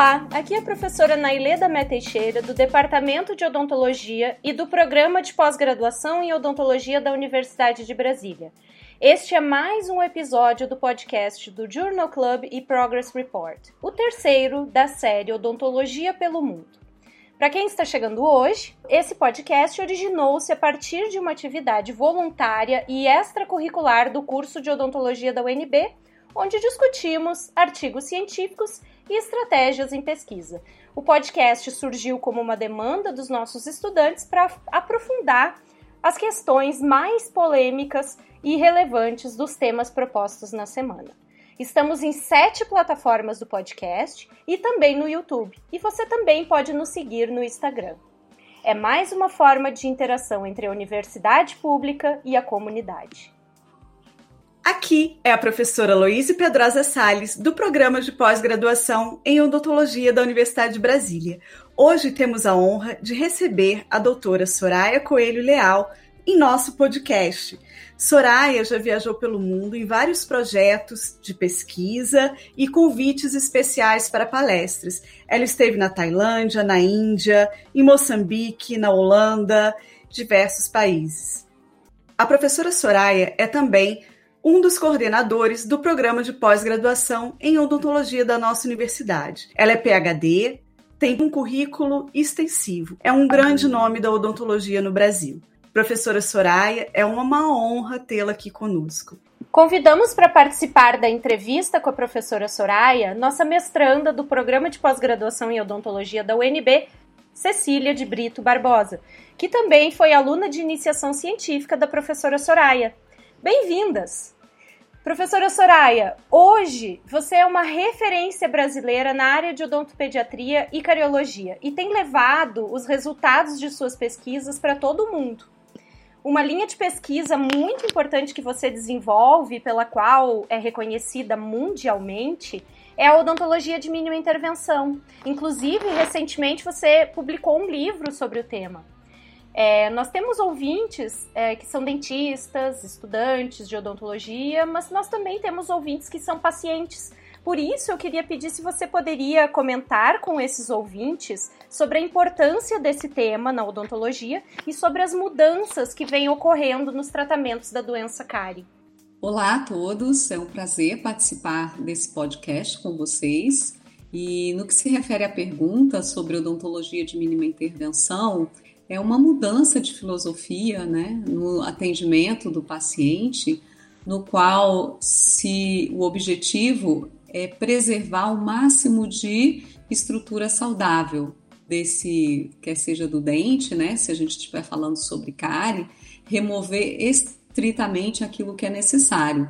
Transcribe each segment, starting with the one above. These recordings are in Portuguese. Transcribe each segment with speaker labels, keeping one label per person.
Speaker 1: Olá, aqui é a professora Naileda Mé Teixeira, do Departamento de Odontologia e do Programa de Pós-Graduação em Odontologia da Universidade de Brasília. Este é mais um episódio do podcast do Journal Club e Progress Report, o terceiro da série Odontologia pelo Mundo. Para quem está chegando hoje, esse podcast originou-se a partir de uma atividade voluntária e extracurricular do curso de odontologia da UNB, onde discutimos artigos científicos e estratégias em pesquisa. O podcast surgiu como uma demanda dos nossos estudantes para aprofundar as questões mais polêmicas e relevantes dos temas propostos na semana. Estamos em sete plataformas do podcast e também no YouTube. E você também pode nos seguir no Instagram. É mais uma forma de interação entre a universidade pública e a comunidade.
Speaker 2: Aqui é a professora Loíse Pedrosa Sales, do programa de pós-graduação em odontologia da Universidade de Brasília. Hoje temos a honra de receber a doutora Soraya Coelho Leal em nosso podcast. Soraya já viajou pelo mundo em vários projetos de pesquisa e convites especiais para palestras. Ela esteve na Tailândia, na Índia, em Moçambique, na Holanda, diversos países. A professora Soraya é também um dos coordenadores do programa de pós-graduação em odontologia da nossa universidade. Ela é PhD, tem um currículo extensivo, é um grande nome da odontologia no Brasil. Professora Soraya, é uma honra tê-la aqui conosco.
Speaker 1: Convidamos para participar da entrevista com a professora Soraya, nossa mestranda do programa de pós-graduação em odontologia da UNB, Cecília de Brito Barbosa, que também foi aluna de iniciação científica da professora Soraya. Bem-vindas! Professora Soraya, hoje você é uma referência brasileira na área de odontopediatria e cariologia e tem levado os resultados de suas pesquisas para todo o mundo. Uma linha de pesquisa muito importante que você desenvolve, pela qual é reconhecida mundialmente, é a odontologia de mínima intervenção. Inclusive, recentemente você publicou um livro sobre o tema. É, nós temos ouvintes é, que são dentistas, estudantes de odontologia, mas nós também temos ouvintes que são pacientes. Por isso, eu queria pedir se você poderia comentar com esses ouvintes sobre a importância desse tema na odontologia e sobre as mudanças que vêm ocorrendo nos tratamentos da doença cárie.
Speaker 3: Olá a todos, é um prazer participar desse podcast com vocês. E no que se refere à pergunta sobre odontologia de mínima intervenção, é uma mudança de filosofia né, no atendimento do paciente, no qual se o objetivo é preservar o máximo de estrutura saudável desse, quer seja do dente, né, se a gente estiver falando sobre cárie, remover estritamente aquilo que é necessário.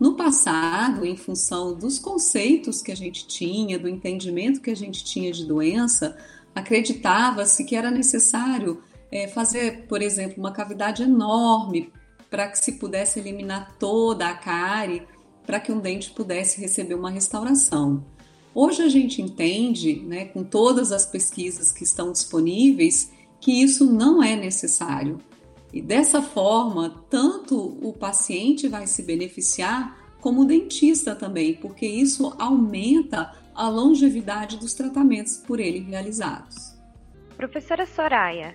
Speaker 3: No passado, em função dos conceitos que a gente tinha, do entendimento que a gente tinha de doença, acreditava-se que era necessário é, fazer, por exemplo, uma cavidade enorme para que se pudesse eliminar toda a cárie, para que um dente pudesse receber uma restauração. Hoje a gente entende, né, com todas as pesquisas que estão disponíveis, que isso não é necessário. E dessa forma, tanto o paciente vai se beneficiar, como dentista também, porque isso aumenta a longevidade dos tratamentos por ele realizados.
Speaker 1: Professora Soraya,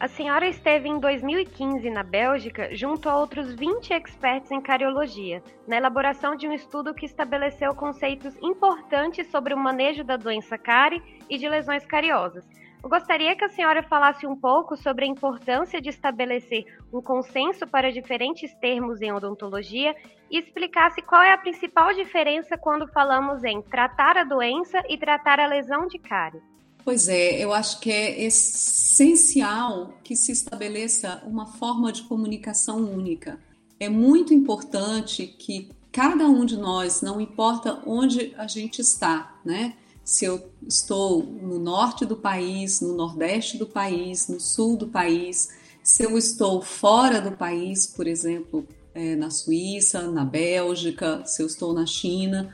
Speaker 1: a senhora esteve em 2015 na Bélgica junto a outros 20 experts em cariologia, na elaboração de um estudo que estabeleceu conceitos importantes sobre o manejo da doença cárie e de lesões cariosas. Eu gostaria que a senhora falasse um pouco sobre a importância de estabelecer um consenso para diferentes termos em odontologia e explicasse qual é a principal diferença quando falamos em tratar a doença e tratar a lesão de cárie.
Speaker 3: Pois é, eu acho que é essencial que se estabeleça uma forma de comunicação única. É muito importante que cada um de nós, não importa onde a gente está, né? Se eu estou no norte do país, no nordeste do país, no sul do país, se eu estou fora do país, por exemplo, é, na Suíça, na Bélgica, se eu estou na China,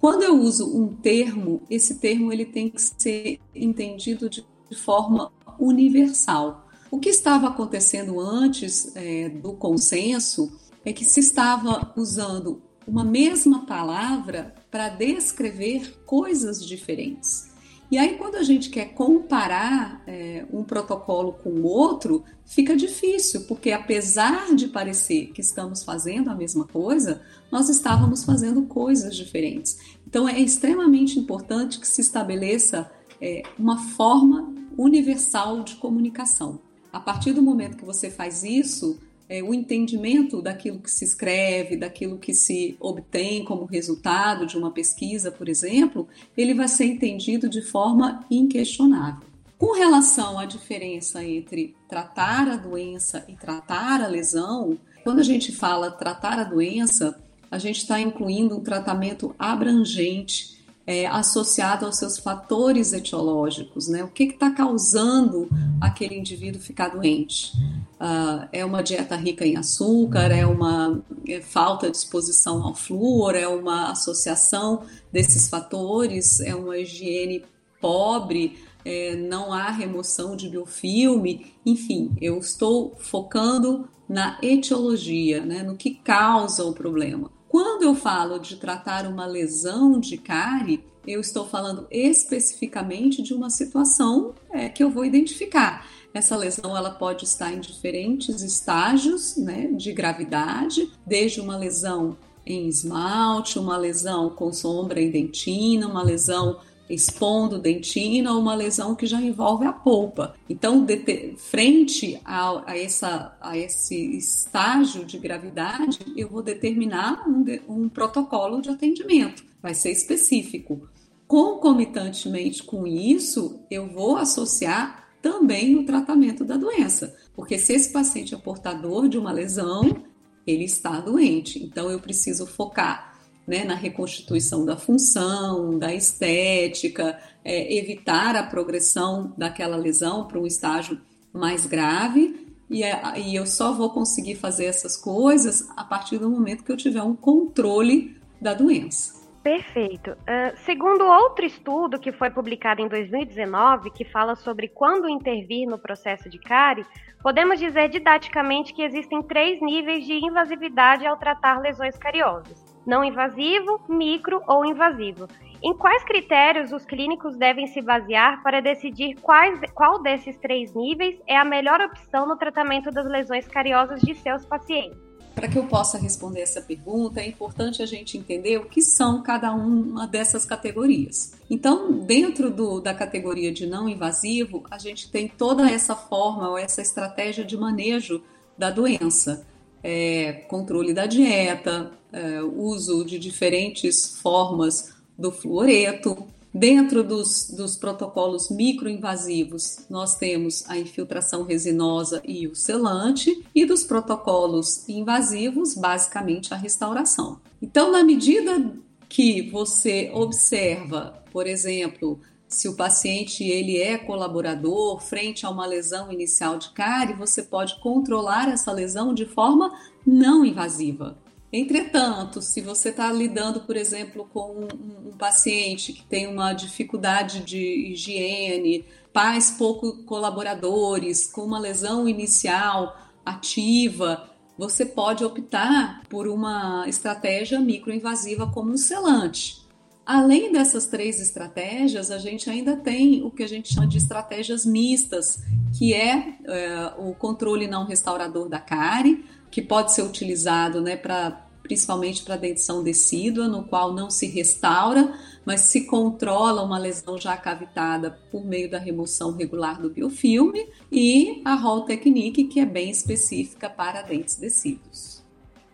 Speaker 3: quando eu uso um termo, esse termo ele tem que ser entendido de, forma universal. O que estava acontecendo antes é, do consenso é que se estava usando uma mesma palavra para descrever coisas diferentes. E aí, quando a gente quer comparar é, um protocolo com o outro, fica difícil, porque apesar de parecer que estamos fazendo a mesma coisa, nós estávamos fazendo coisas diferentes. Então, é extremamente importante que se estabeleça é, uma forma universal de comunicação. A partir do momento que você faz isso, é, o entendimento daquilo que se escreve, daquilo que se obtém como resultado de uma pesquisa, por exemplo, ele vai ser entendido de forma inquestionável. Com relação à diferença entre tratar a doença e tratar a lesão, quando a gente fala tratar a doença, a gente está incluindo um tratamento abrangente é, associado aos seus fatores etiológicos, né? O que está causando aquele indivíduo ficar doente? Uh, é uma dieta rica em açúcar? É uma é falta de exposição ao flúor? É uma associação desses fatores? É uma higiene pobre? É, não há remoção de biofilme? Enfim, eu estou focando na etiologia, né? No que causa o problema. Quando eu falo de tratar uma lesão de cárie, eu estou falando especificamente de uma situação é, que eu vou identificar. Essa lesão ela pode estar em diferentes estágios né, de gravidade, desde uma lesão em esmalte, uma lesão com sombra em dentina, uma lesão expondo dentina ou uma lesão que já envolve a polpa. Então, de, frente a, a, essa, a esse estágio de gravidade, eu vou determinar um, um protocolo de atendimento, vai ser específico. Concomitantemente com isso, eu vou associar também o tratamento da doença, porque se esse paciente é portador de uma lesão, ele está doente. Então, eu preciso focar né, na reconstituição da função, da estética, é, evitar a progressão daquela lesão para um estágio mais grave. E, é, e eu só vou conseguir fazer essas coisas a partir do momento que eu tiver um controle da doença.
Speaker 1: Perfeito. Uh, segundo outro estudo que foi publicado em 2019, que fala sobre quando intervir no processo de cárie, podemos dizer didaticamente que existem três níveis de invasividade ao tratar lesões cariosas não invasivo, micro ou invasivo. Em quais critérios os clínicos devem se basear para decidir quais, qual desses três níveis é a melhor opção no tratamento das lesões cariosas de seus pacientes?
Speaker 3: Para que eu possa responder essa pergunta, é importante a gente entender o que são cada uma dessas categorias. Então, dentro do, da categoria de não invasivo, a gente tem toda essa forma ou essa estratégia de manejo da doença é, controle da dieta, é, uso de diferentes formas do fluoreto. Dentro dos, dos protocolos microinvasivos, nós temos a infiltração resinosa e o selante, e dos protocolos invasivos, basicamente a restauração. Então, na medida que você observa, por exemplo, se o paciente ele é colaborador frente a uma lesão inicial de cárie, você pode controlar essa lesão de forma não invasiva. Entretanto, se você está lidando, por exemplo, com um, um, paciente que tem uma dificuldade de higiene, pais pouco colaboradores, com uma lesão inicial ativa, você pode optar por uma estratégia microinvasiva como um selante. Além dessas três estratégias, a gente ainda tem o que a gente chama de estratégias mistas, que é, é o controle não restaurador da cárie, que pode ser utilizado né, para principalmente para dentição decídua, no qual não se restaura, mas se controla uma lesão já cavitada por meio da remoção regular do biofilme, e a Hall Technique, que é bem específica para dentes decíduos.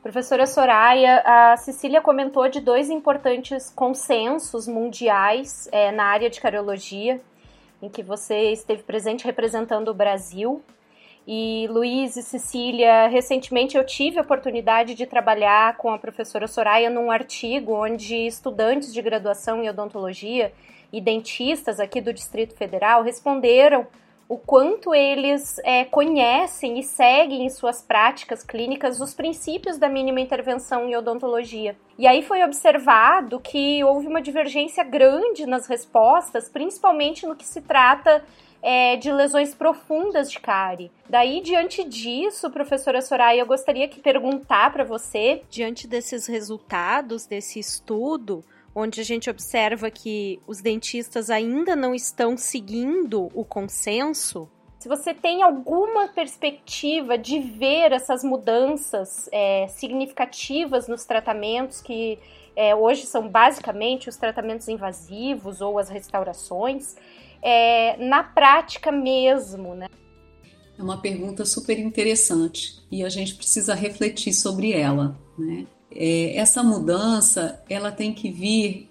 Speaker 1: Professora Soraya, a Cecília comentou de dois importantes consensos mundiais é, na área de cardiologia, em que você esteve presente representando o Brasil. E Luiz e Cecília, recentemente eu tive a oportunidade de trabalhar com a professora Soraya num artigo onde estudantes de graduação em odontologia e dentistas aqui do Distrito Federal responderam o quanto eles é, conhecem e seguem em suas práticas clínicas os princípios da mínima intervenção em odontologia. E aí foi observado que houve uma divergência grande nas respostas, principalmente no que se trata é, de lesões profundas de cárie. Daí, diante disso, professora Soraya, eu gostaria que perguntar para você, diante desses resultados desse estudo, onde a gente observa que os dentistas ainda não estão seguindo o consenso, se você tem alguma perspectiva de ver essas mudanças é, significativas nos tratamentos que é, hoje são basicamente os tratamentos invasivos ou as restaurações, é, na prática mesmo, né?
Speaker 3: É uma pergunta super interessante e a gente precisa refletir sobre ela, né? É, essa mudança ela tem que vir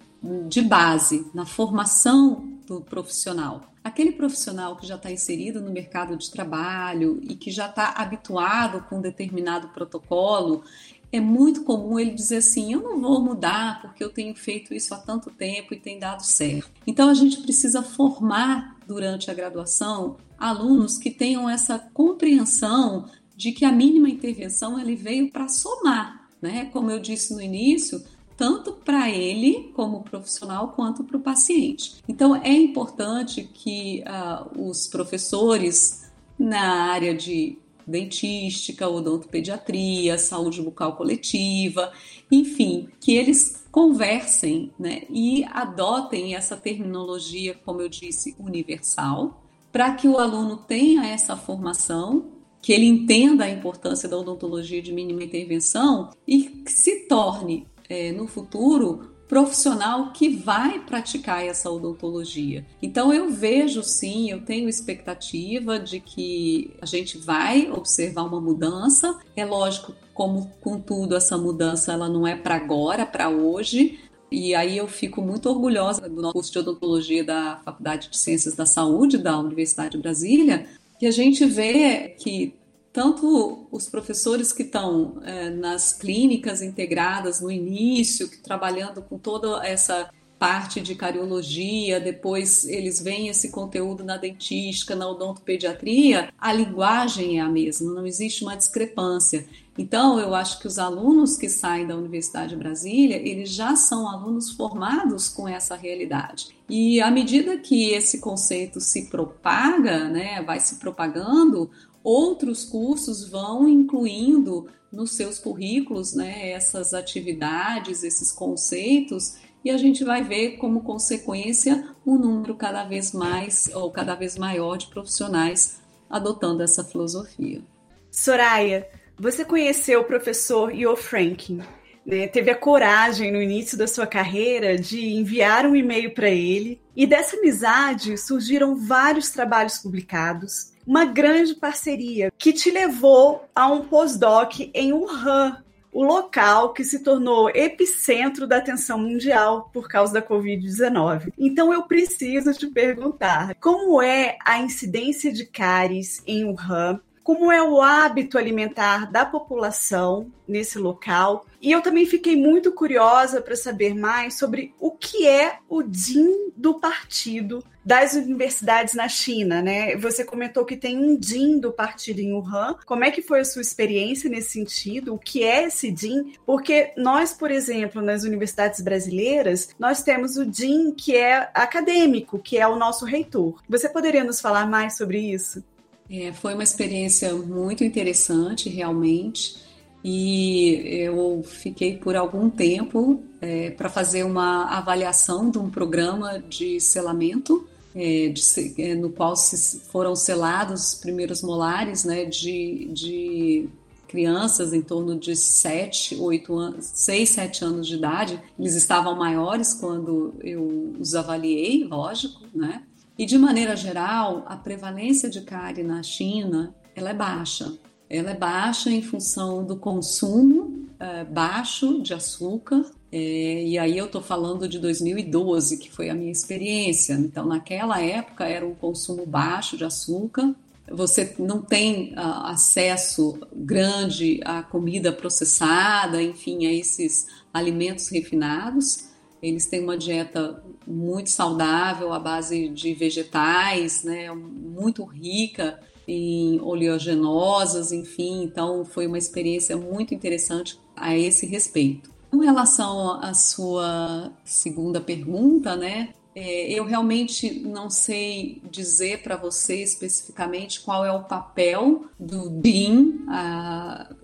Speaker 3: de base na formação do profissional. Aquele profissional que já está inserido no mercado de trabalho e que já está habituado com um determinado protocolo, é muito comum ele dizer assim: eu não vou mudar porque eu tenho feito isso há tanto tempo e tem dado certo. Então a gente precisa formar durante a graduação alunos que tenham essa compreensão de que a mínima intervenção ele veio para somar, né? Como eu disse no início, tanto para ele como profissional quanto para o paciente. Então é importante que uh, os professores na área de dentística, odontopediatria, saúde bucal coletiva, enfim, que eles conversem né, e adotem essa terminologia, como eu disse, universal, para que o aluno tenha essa formação, que ele entenda a importância da odontologia de mínima intervenção e que se torne é, no futuro profissional que vai praticar essa odontologia. Então eu vejo sim, eu tenho expectativa de que a gente vai observar uma mudança. É lógico, como com tudo essa mudança ela não é para agora, para hoje. E aí eu fico muito orgulhosa do nosso curso de odontologia da Faculdade de Ciências da Saúde da Universidade de Brasília, que a gente vê que tanto os professores que estão é, nas clínicas integradas no início, que trabalhando com toda essa parte de cariologia, depois eles veem esse conteúdo na dentística, na odontopediatria, a linguagem é a mesma, não existe uma discrepância. Então, eu acho que os alunos que saem da Universidade de Brasília, eles já são alunos formados com essa realidade. E à medida que esse conceito se propaga, né, vai se propagando, Outros cursos vão incluindo nos seus currículos né, essas atividades, esses conceitos, e a gente vai ver como consequência um número cada vez mais ou cada vez maior de profissionais adotando essa filosofia.
Speaker 2: Soraya, você conheceu o professor Io Franklin, né? teve a coragem no início da sua carreira de enviar um e-mail para ele, e dessa amizade surgiram vários trabalhos publicados, uma grande parceria que te levou a um pós-doc em Wuhan, o local que se tornou epicentro da atenção mundial por causa da Covid-19. Então eu preciso te perguntar: como é a incidência de cáries em Wuhan? Como é o hábito alimentar da população nesse local? E eu também fiquei muito curiosa para saber mais sobre o que é o DIN do partido das universidades na China, né? Você comentou que tem um DIN do partido em Wuhan. Como é que foi a sua experiência nesse sentido? O que é esse DIN? Porque nós, por exemplo, nas universidades brasileiras, nós temos o DIN que é acadêmico, que é o nosso reitor. Você poderia nos falar mais sobre isso?
Speaker 3: É, foi uma experiência muito interessante, realmente e eu fiquei por algum tempo é, para fazer uma avaliação de um programa de selamento, é, de, é, no qual se, foram selados os primeiros molares né, de, de crianças em torno de 7, 8 anos, 6, 7 anos de idade. Eles estavam maiores quando eu os avaliei, lógico, né? E de maneira geral, a prevalência de cárie na China ela é baixa ela é baixa em função do consumo é, baixo de açúcar. É, e aí eu estou falando de 2012, que foi a minha experiência. Então, naquela época era um consumo baixo de açúcar. Você não tem uh, acesso grande à comida processada, enfim, a esses alimentos refinados. Eles têm uma dieta muito saudável, à base de vegetais, né, muito rica em oleaginosas, enfim, então foi uma experiência muito interessante a esse respeito. Com relação à sua segunda pergunta, né? É, eu realmente não sei dizer para você especificamente qual é o papel do DIN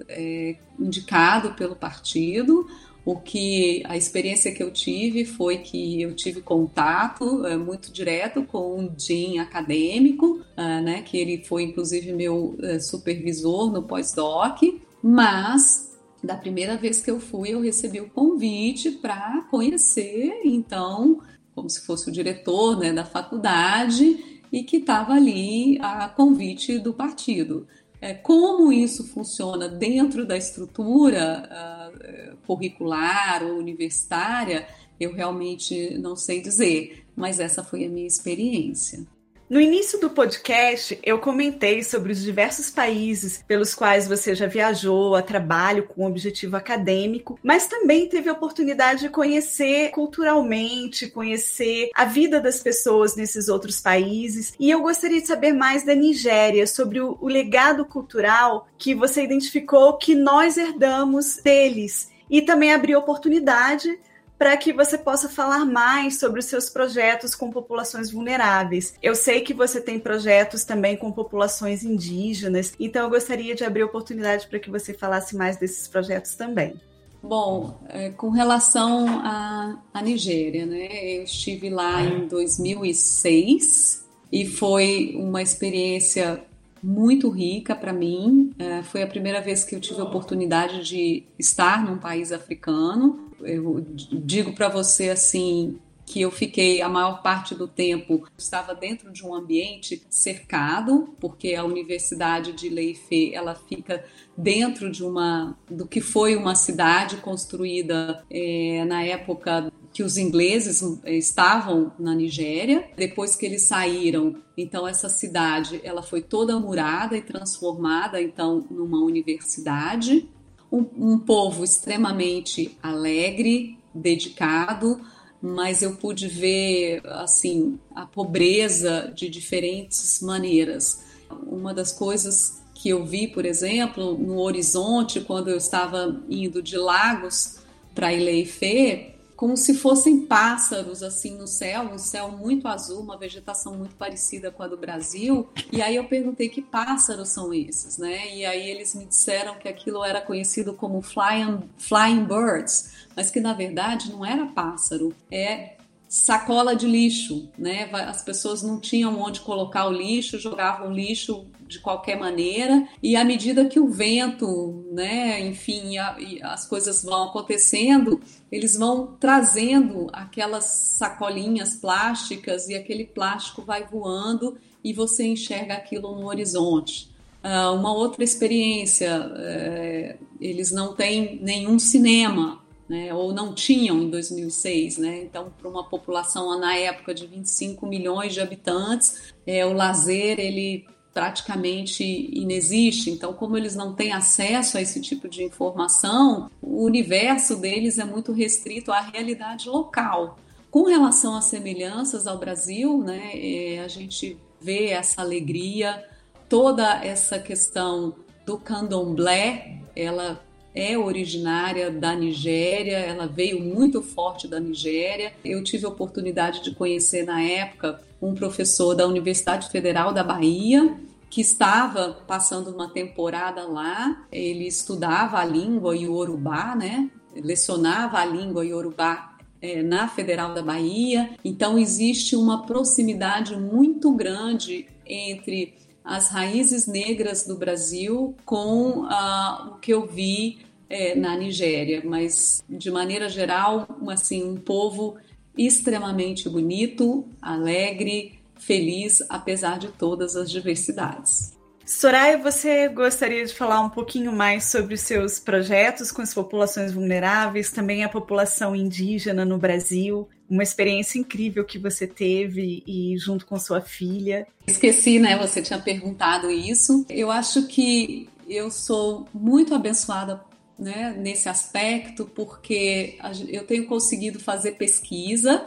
Speaker 3: é, indicado pelo partido. O que a experiência que eu tive foi que eu tive contato é, muito direto com um Jim acadêmico, é, né, que ele foi inclusive meu é, supervisor no pós-doc, mas da primeira vez que eu fui, eu recebi o convite para conhecer, então, como se fosse o diretor né, da faculdade e que estava ali a convite do partido. É, como isso funciona dentro da estrutura uh, curricular ou universitária, eu realmente não sei dizer, mas essa foi a minha experiência.
Speaker 2: No início do podcast, eu comentei sobre os diversos países pelos quais você já viajou a trabalho com objetivo acadêmico, mas também teve a oportunidade de conhecer culturalmente, conhecer a vida das pessoas nesses outros países. E eu gostaria de saber mais da Nigéria, sobre o, o legado cultural que você identificou que nós herdamos deles. E também abrir oportunidade para que você possa falar mais sobre os seus projetos com populações vulneráveis. Eu sei que você tem projetos também com populações indígenas, então eu gostaria de abrir oportunidade para que você falasse mais desses projetos também.
Speaker 3: Bom, é, com relação à, à Nigéria, né? Eu estive lá em 2006 e foi uma experiência muito rica para mim. É, foi a primeira vez que eu tive a oportunidade de estar num país africano eu digo para você assim que eu fiquei a maior parte do tempo estava dentro de um ambiente cercado, porque a Universidade de Leife ela fica dentro de uma do que foi uma cidade construída é, na época que os ingleses estavam na Nigéria. Depois que eles saíram, então essa cidade ela foi toda murada e transformada então numa universidade um, um povo extremamente alegre, dedicado, mas eu pude ver assim a pobreza de diferentes maneiras. Uma das coisas que eu vi, por exemplo, no horizonte quando eu estava indo de Lagos para Ileife, como se fossem pássaros assim no céu, um céu muito azul, uma vegetação muito parecida com a do Brasil. E aí eu perguntei que pássaros são esses, né? E aí eles me disseram que aquilo era conhecido como flying, flying birds, mas que na verdade não era pássaro, é sacola de lixo, né? As pessoas não tinham onde colocar o lixo, jogavam lixo de qualquer maneira e à medida que o vento, né, enfim, a, as coisas vão acontecendo, eles vão trazendo aquelas sacolinhas plásticas e aquele plástico vai voando e você enxerga aquilo no horizonte. Uh, uma outra experiência, uh, eles não têm nenhum cinema, né, ou não tinham em 2006, né? Então, para uma população na época de 25 milhões de habitantes, é, o lazer ele praticamente inexiste. Então, como eles não têm acesso a esse tipo de informação, o universo deles é muito restrito à realidade local. Com relação às semelhanças ao Brasil, né, é, a gente vê essa alegria, toda essa questão do candomblé, ela é originária da Nigéria, ela veio muito forte da Nigéria. Eu tive a oportunidade de conhecer na época um professor da Universidade Federal da Bahia que estava passando uma temporada lá. Ele estudava a língua iorubá, né? Lecionava a língua iorubá é, na Federal da Bahia. Então existe uma proximidade muito grande entre as raízes negras do Brasil com uh, o que eu vi é, na Nigéria, mas de maneira geral, assim, um povo extremamente bonito, alegre, feliz, apesar de todas as diversidades.
Speaker 2: Soraya, você gostaria de falar um pouquinho mais sobre os seus projetos com as populações vulneráveis, também a população indígena no Brasil, uma experiência incrível que você teve e junto com sua filha.
Speaker 3: Esqueci, né? Você tinha perguntado isso. Eu acho que eu sou muito abençoada né, nesse aspecto, porque eu tenho conseguido fazer pesquisa,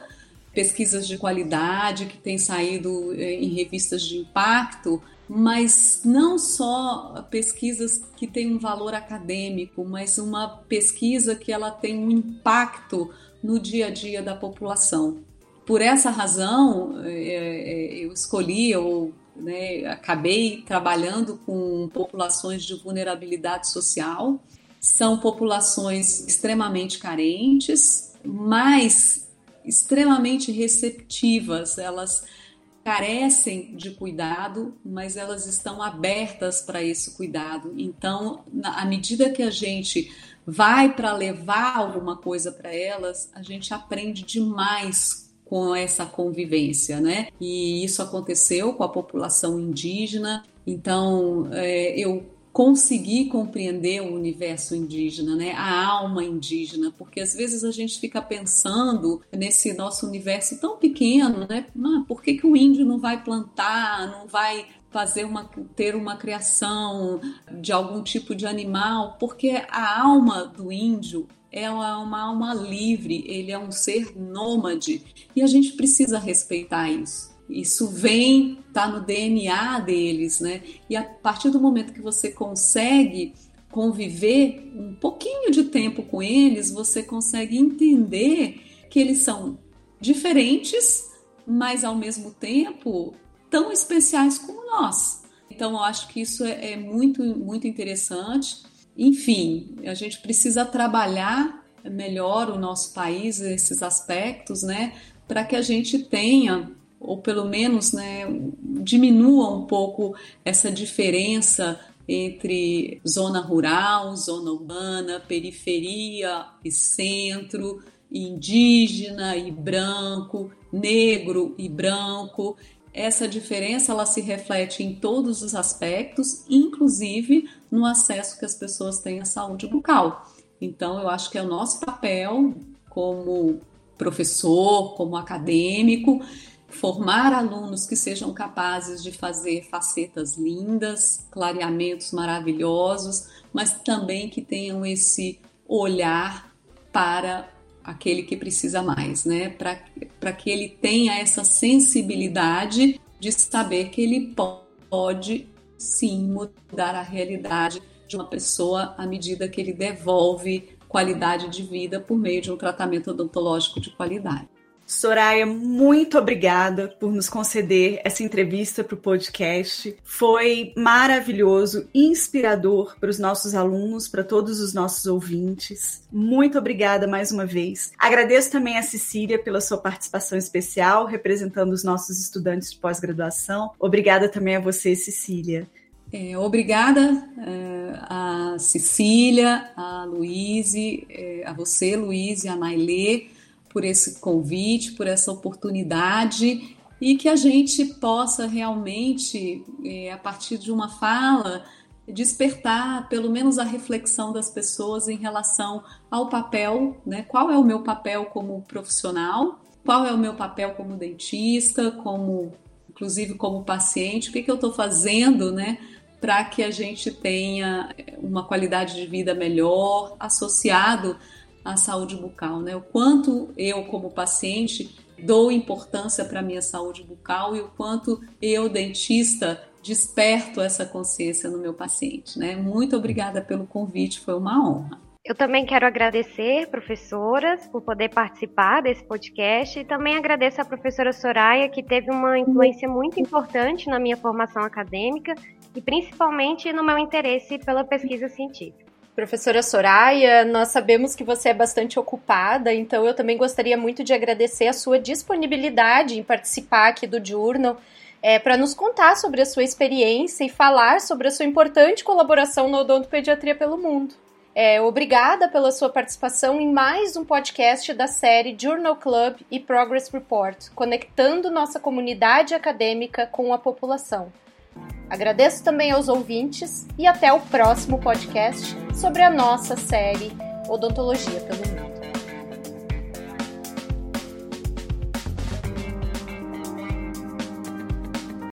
Speaker 3: pesquisas de qualidade que têm saído eh, em revistas de impacto, mas não só pesquisas que têm um valor acadêmico, mas uma pesquisa que ela tem um impacto no dia a dia da população. Por essa razão, é, eu escolhi ou né, acabei trabalhando com populações de vulnerabilidade social são populações extremamente carentes, mas extremamente receptivas. Elas carecem de cuidado, mas elas estão abertas para esse cuidado. Então, à medida que a gente vai para levar alguma coisa para elas, a gente aprende demais com essa convivência, né? E isso aconteceu com a população indígena. Então, é, eu conseguir compreender o universo indígena, né? a alma indígena, porque às vezes a gente fica pensando nesse nosso universo tão pequeno, né? Ah, por que, que o índio não vai plantar, não vai fazer uma ter uma criação de algum tipo de animal? Porque a alma do índio é uma alma livre, ele é um ser nômade e a gente precisa respeitar isso. Isso vem, tá no DNA deles, né? E a partir do momento que você consegue conviver um pouquinho de tempo com eles, você consegue entender que eles são diferentes, mas ao mesmo tempo tão especiais como nós. Então, eu acho que isso é, é muito, muito interessante. Enfim, a gente precisa trabalhar melhor o nosso país, esses aspectos, né? Para que a gente tenha ou pelo menos né, diminua um pouco essa diferença entre zona rural, zona urbana, periferia e centro, indígena e branco, negro e branco. Essa diferença ela se reflete em todos os aspectos, inclusive no acesso que as pessoas têm à saúde bucal. Então, eu acho que é o nosso papel como professor, como acadêmico, formar alunos que sejam capazes de fazer facetas lindas, clareamentos maravilhosos, mas também que tenham esse olhar para aquele que precisa mais, né? Para que ele tenha essa sensibilidade de saber que ele pode sim mudar a realidade de uma pessoa à medida que ele devolve qualidade de vida por meio de um tratamento odontológico de qualidade.
Speaker 2: Soraya, muito obrigada por nos conceder essa entrevista para o podcast. Foi maravilhoso, inspirador para os nossos alunos, para todos os nossos ouvintes. Muito obrigada mais uma vez. Agradeço também a Cecília pela sua participação especial, representando os nossos estudantes de pós-graduação. Obrigada também a você, Cecília.
Speaker 3: É, obrigada é, a Cecília, a Luíse, é, a você, Luíse, a Nailê por esse convite, por essa oportunidade e que a gente possa realmente, é, a partir de uma fala, despertar pelo menos a reflexão das pessoas em relação ao papel, né? Qual é o meu papel como profissional? Qual é o meu papel como dentista, como inclusive como paciente? O que, que eu estou fazendo, né? Para que a gente tenha uma qualidade de vida melhor associado a saúde bucal, né? O quanto eu, como paciente, dou importância para a minha saúde bucal e o quanto eu, dentista, desperto essa consciência no meu paciente, né? Muito obrigada pelo convite, foi uma honra.
Speaker 1: Eu também quero agradecer, professoras, por poder participar desse podcast e também agradeço à professora Soraya, que teve uma influência muito importante na minha formação acadêmica e principalmente no meu interesse pela pesquisa científica. Professora Soraya, nós sabemos que você é bastante ocupada, então eu também gostaria muito de agradecer a sua disponibilidade em participar aqui do Journal, é, para nos contar sobre a sua experiência e falar sobre a sua importante colaboração no odontopediatria pelo mundo. É, obrigada pela sua participação em mais um podcast da série Journal Club e Progress Report, conectando nossa comunidade acadêmica com a população. Agradeço também aos ouvintes e até o próximo podcast sobre a nossa série Odontologia pelo Mundo.